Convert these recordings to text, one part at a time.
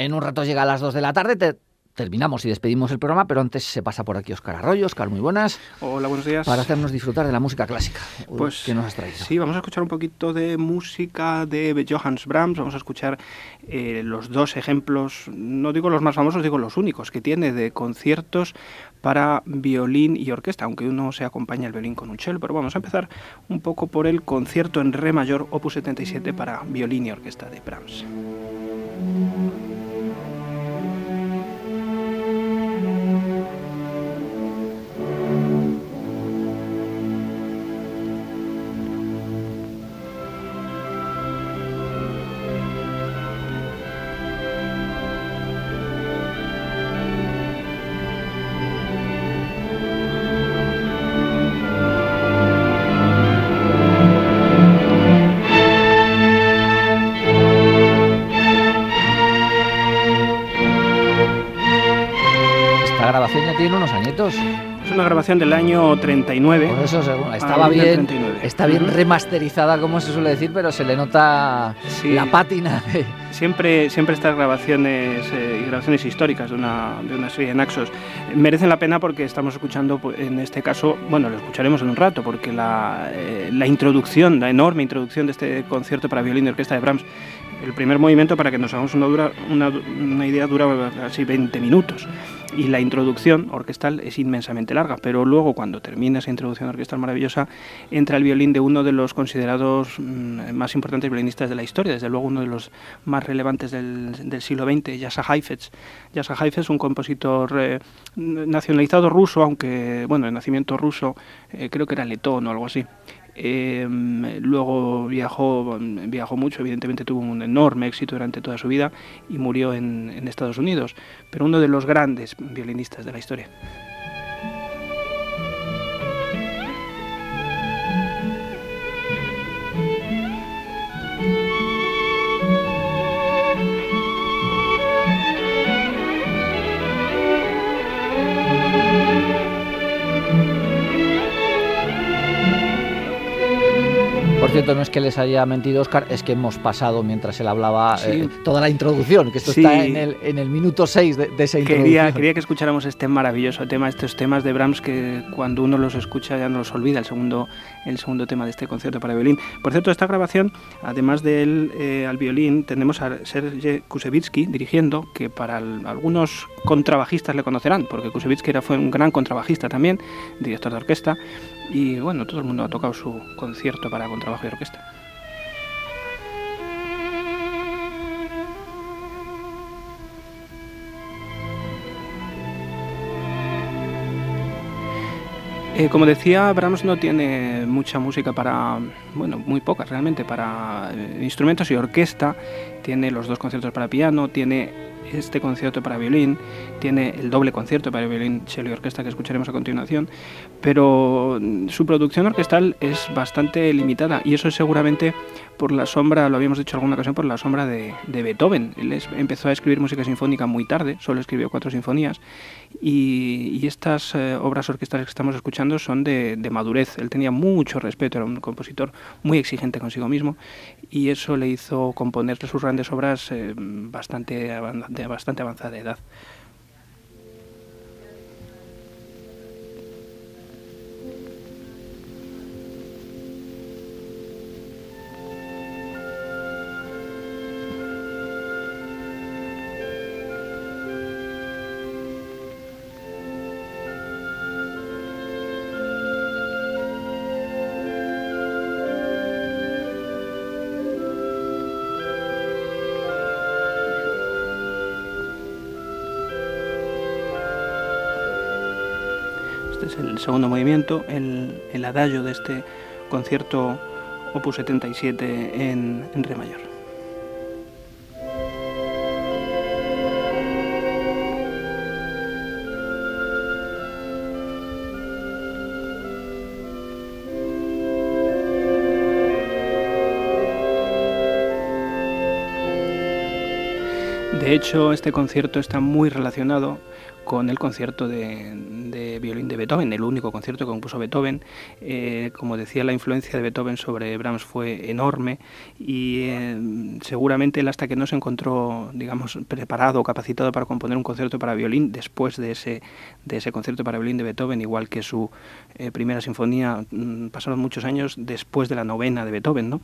En un rato llega a las 2 de la tarde, te- terminamos y despedimos el programa, pero antes se pasa por aquí Oscar Arroyo. Oscar, muy buenas. Hola, buenos días. Para hacernos disfrutar de la música clásica. Uy, Pues ¿Qué nos has traído? Sí, vamos a escuchar un poquito de música de Johannes Brahms. Vamos a escuchar eh, los dos ejemplos, no digo los más famosos, digo los únicos que tiene de conciertos para violín y orquesta, aunque uno se acompaña el violín con un cello. Pero vamos a empezar un poco por el concierto en re mayor, opus 77 para violín y orquesta de Brahms. Tiene unos añitos. Es una grabación del año 39. Por eso según- estaba bien, 39. está bien remasterizada, como se suele decir, pero se le nota Sí. la pátina. de- Siempre, siempre estas grabaciones eh, y grabaciones históricas de una, de una serie de Naxos merecen la pena porque estamos escuchando, pues, en este caso, bueno, lo escucharemos en un rato, porque la, eh, la introducción, la enorme introducción de este concierto para violín y orquesta de Brahms, el primer movimiento, para que nos hagamos una, dura, una, idea, dura casi 20 minutos. Y la introducción orquestal es inmensamente larga, pero luego cuando termina esa introducción orquestal maravillosa, entra el violín de uno de los considerados mm, más importantes violinistas de la historia, desde luego uno de los más relevantes del, siglo XX, Yasa Heifetz. Yasa Heifetz, un compositor eh, nacionalizado ruso, aunque, bueno, de nacimiento ruso, eh, creo que era letón o algo así. Eh, luego viajó, viajó mucho, evidentemente tuvo un enorme éxito durante toda su vida y murió en, en Estados Unidos, pero uno de los grandes violinistas de la historia. Por cierto, no es que les haya mentido Oscar, es que hemos pasado mientras él hablaba Sí. eh, toda la introducción, que esto Sí. está en el, en el minuto 6 de, de esa introducción. Quería, quería que escucháramos este maravilloso tema, estos temas de Brahms que cuando uno los escucha ya no los olvida, el segundo, el segundo tema de este concierto para violín. Por cierto, esta grabación, además de él eh, al violín, tenemos a Sergei Kusevitsky dirigiendo, que para el- algunos contrabajistas le conocerán, porque Kusevitsky era, fue un gran contrabajista también, director de orquesta, y bueno, todo el mundo ha tocado su concierto para contrabajo y orquesta. Eh, como decía, Brahms no tiene mucha música para, bueno, muy pocas realmente, para eh, instrumentos y orquesta. Tiene los dos conciertos para piano, tiene este concierto para violín, tiene el doble concierto para violín, cello y orquesta que escucharemos a continuación, pero mm, su producción orquestal es bastante limitada y eso es seguramente por la sombra, lo habíamos dicho alguna ocasión, por la sombra de, de Beethoven. Él es- empezó a escribir música sinfónica muy tarde, solo escribió cuatro sinfonías y, y estas eh, obras orquestales que estamos escuchando son de, de madurez. Él tenía mucho respeto, era un compositor muy exigente consigo mismo y eso le hizo componer sus grandes obras eh, bastante, avan- de bastante avanzada edad. Es el segundo movimiento, el, el adagio de este concierto opus 77 en, en re mayor. De De hecho, este concierto está muy relacionado con el concierto de, violín de Beethoven, el único concierto que compuso Beethoven. Eh, como decía, la influencia de Beethoven sobre Brahms fue enorme y eh, seguramente él hasta que no se encontró, digamos, preparado o capacitado para componer un concierto para violín después de ese, de ese concierto para violín de Beethoven, igual que su eh, primera sinfonía, mm, pasaron muchos años después de la novena de Beethoven. ¿no?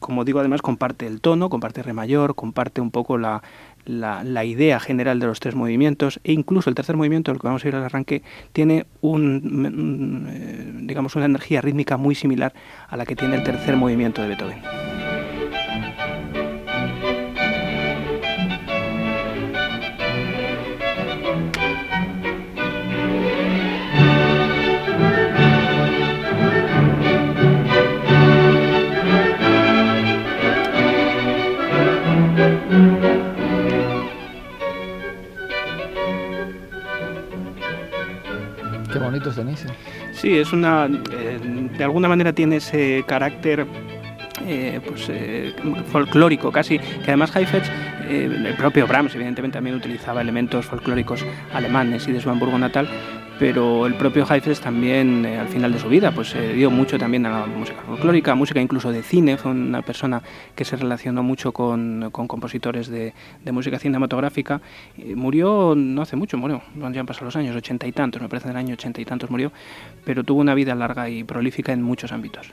como digo, además comparte el tono, comparte re mayor, comparte un poco la, la, idea general de los tres movimientos e incluso el tercer movimiento, el que vamos a ir al arranque, tiene un, eh, digamos una energía rítmica muy similar a la que tiene el tercer movimiento de Beethoven. Sí, es una, eh, de alguna manera tiene ese carácter eh, pues, eh, folclórico casi, que además Heifetz, el propio Brahms evidentemente también utilizaba elementos folclóricos alemanes y de su Hamburgo natal, pero el propio Heifetz también al final de su vida pues se dio mucho también a la música folclórica, música incluso de cine, fue una persona que se relacionó mucho con, con compositores de, de, música cinematográfica, murió no hace mucho, murió, ya han pasado los años, ochenta y tantos, me parece en el año ochenta y tantos murió, pero tuvo una vida larga y prolífica en muchos ámbitos.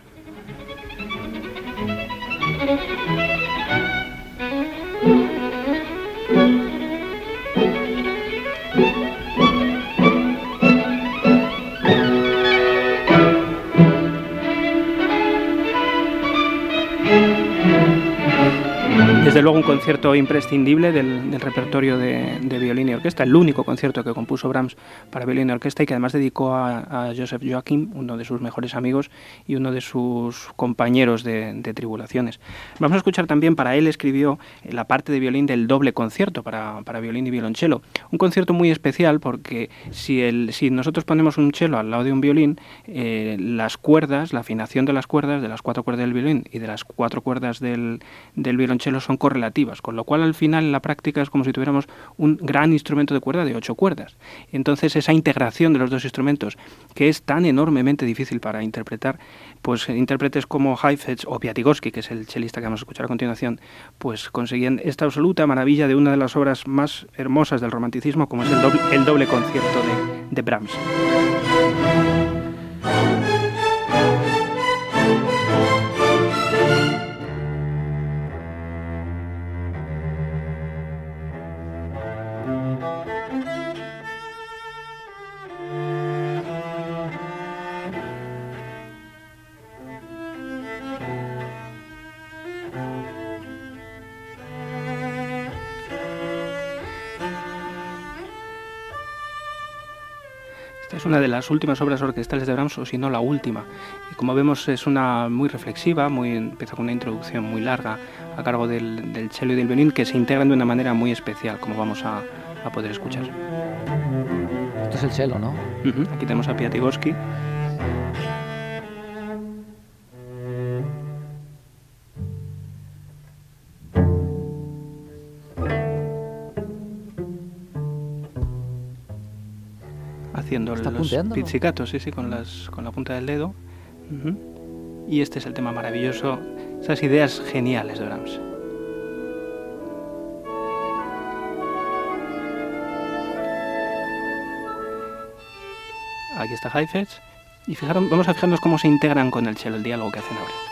Desde luego un concierto imprescindible del, repertorio de, violín y orquesta, el único concierto que compuso Brahms para violín y orquesta y que además dedicó a, Joseph Joachim, uno de sus mejores amigos y uno de sus compañeros de, tribulaciones. Vamos a escuchar también, para él escribió la parte de violín del doble concierto para, violín y violonchelo. Un concierto muy especial porque si, nosotros ponemos un cello al lado de un violín, eh, las cuerdas, la afinación de las cuerdas, de las cuatro cuerdas del violín y de las cuatro cuerdas del violonchelo son correlativas, con lo cual al final en la práctica es como si tuviéramos un gran instrumento de cuerda de ocho cuerdas. Entonces esa integración de los dos instrumentos, que es tan enormemente difícil para interpretar, pues intérpretes como Heifetz o Piatigorsky, que es el chelista que vamos a escuchar a continuación, pues conseguían esta absoluta maravilla de una de las obras más hermosas del romanticismo, como es el doble, concierto de Brahms. Es una de las últimas obras orquestales de Brahms, o si no la última. Y como vemos es una muy reflexiva, muy, empieza con una introducción muy larga a cargo del, del cello y del violín que se integran de una manera muy especial, como vamos a, poder escuchar. Esto es el cello, ¿no? Aquí tenemos a Piatigorsky. Los pizzicatos, sí, sí, con, las, con la punta del dedo. Y este es el tema maravilloso, esas ideas geniales de Brahms. Aquí está Heifetz. Y fijaron, vamos a fijarnos cómo se integran con el cello, el diálogo que hacen ahora.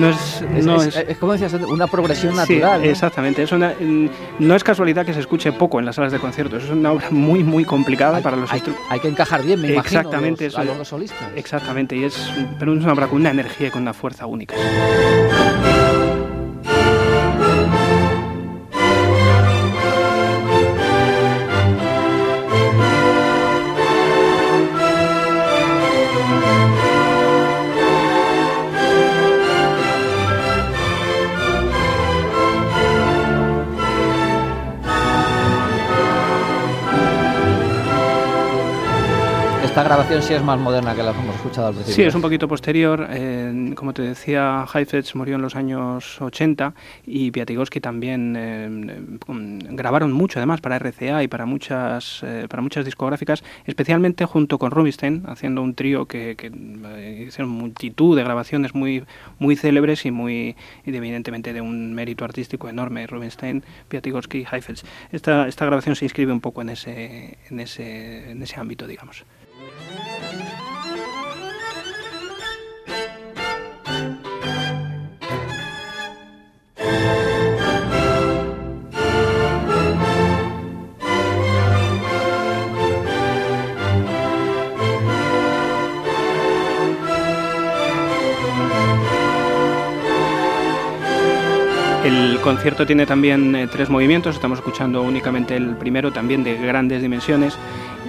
No es, no es, como decías, una progresión natural. Exactamente. Es una, no es casualidad que se escuche poco en las salas de conciertos. Es una obra muy, muy complicada para los hay, hay, que encajar bien, me Exactamente, imagino, los, a los solistas. Exactamente. Y es, pero es una obra con una energía y con una fuerza única. Esta grabación sí es más moderna que la que hemos escuchado al principio. Sí, es un poquito posterior. Eh, como te decía, Heifetz murió en los años 80 y Piatigorsky también eh, mm, grabaron mucho además para RCA y para muchas, eh, para muchas discográficas, especialmente junto con Rubinstein, haciendo un trío que, hicieron multitud de grabaciones muy, muy célebres y muy evidentemente de un mérito artístico enorme, Rubinstein, Piatigorsky y Heifetz. Esta, esta grabación se inscribe un poco en ese, en ese, en ese ámbito, digamos. El concierto tiene también eh, tres movimientos, estamos escuchando únicamente el primero, también de grandes dimensiones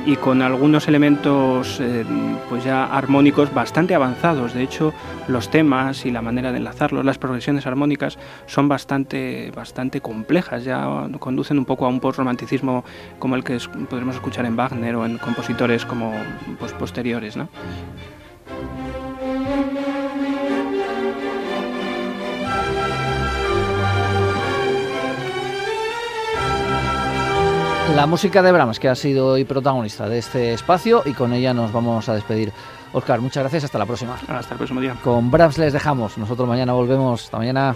y con algunos elementos eh, pues ya armónicos bastante avanzados. De hecho, los temas y la manera de enlazarlos, las progresiones armónicas son bastante, bastante complejas, ya conducen un poco a un post-romanticismo como el que podremos escuchar en Wagner o en compositores como pues, posteriores. ¿no? La música de Brahms, que ha sido hoy protagonista de este espacio, y con ella nos vamos a despedir. Oscar, muchas gracias, hasta la próxima. Hasta el próximo día. Con Brahms les dejamos, nosotros mañana volvemos. Hasta mañana.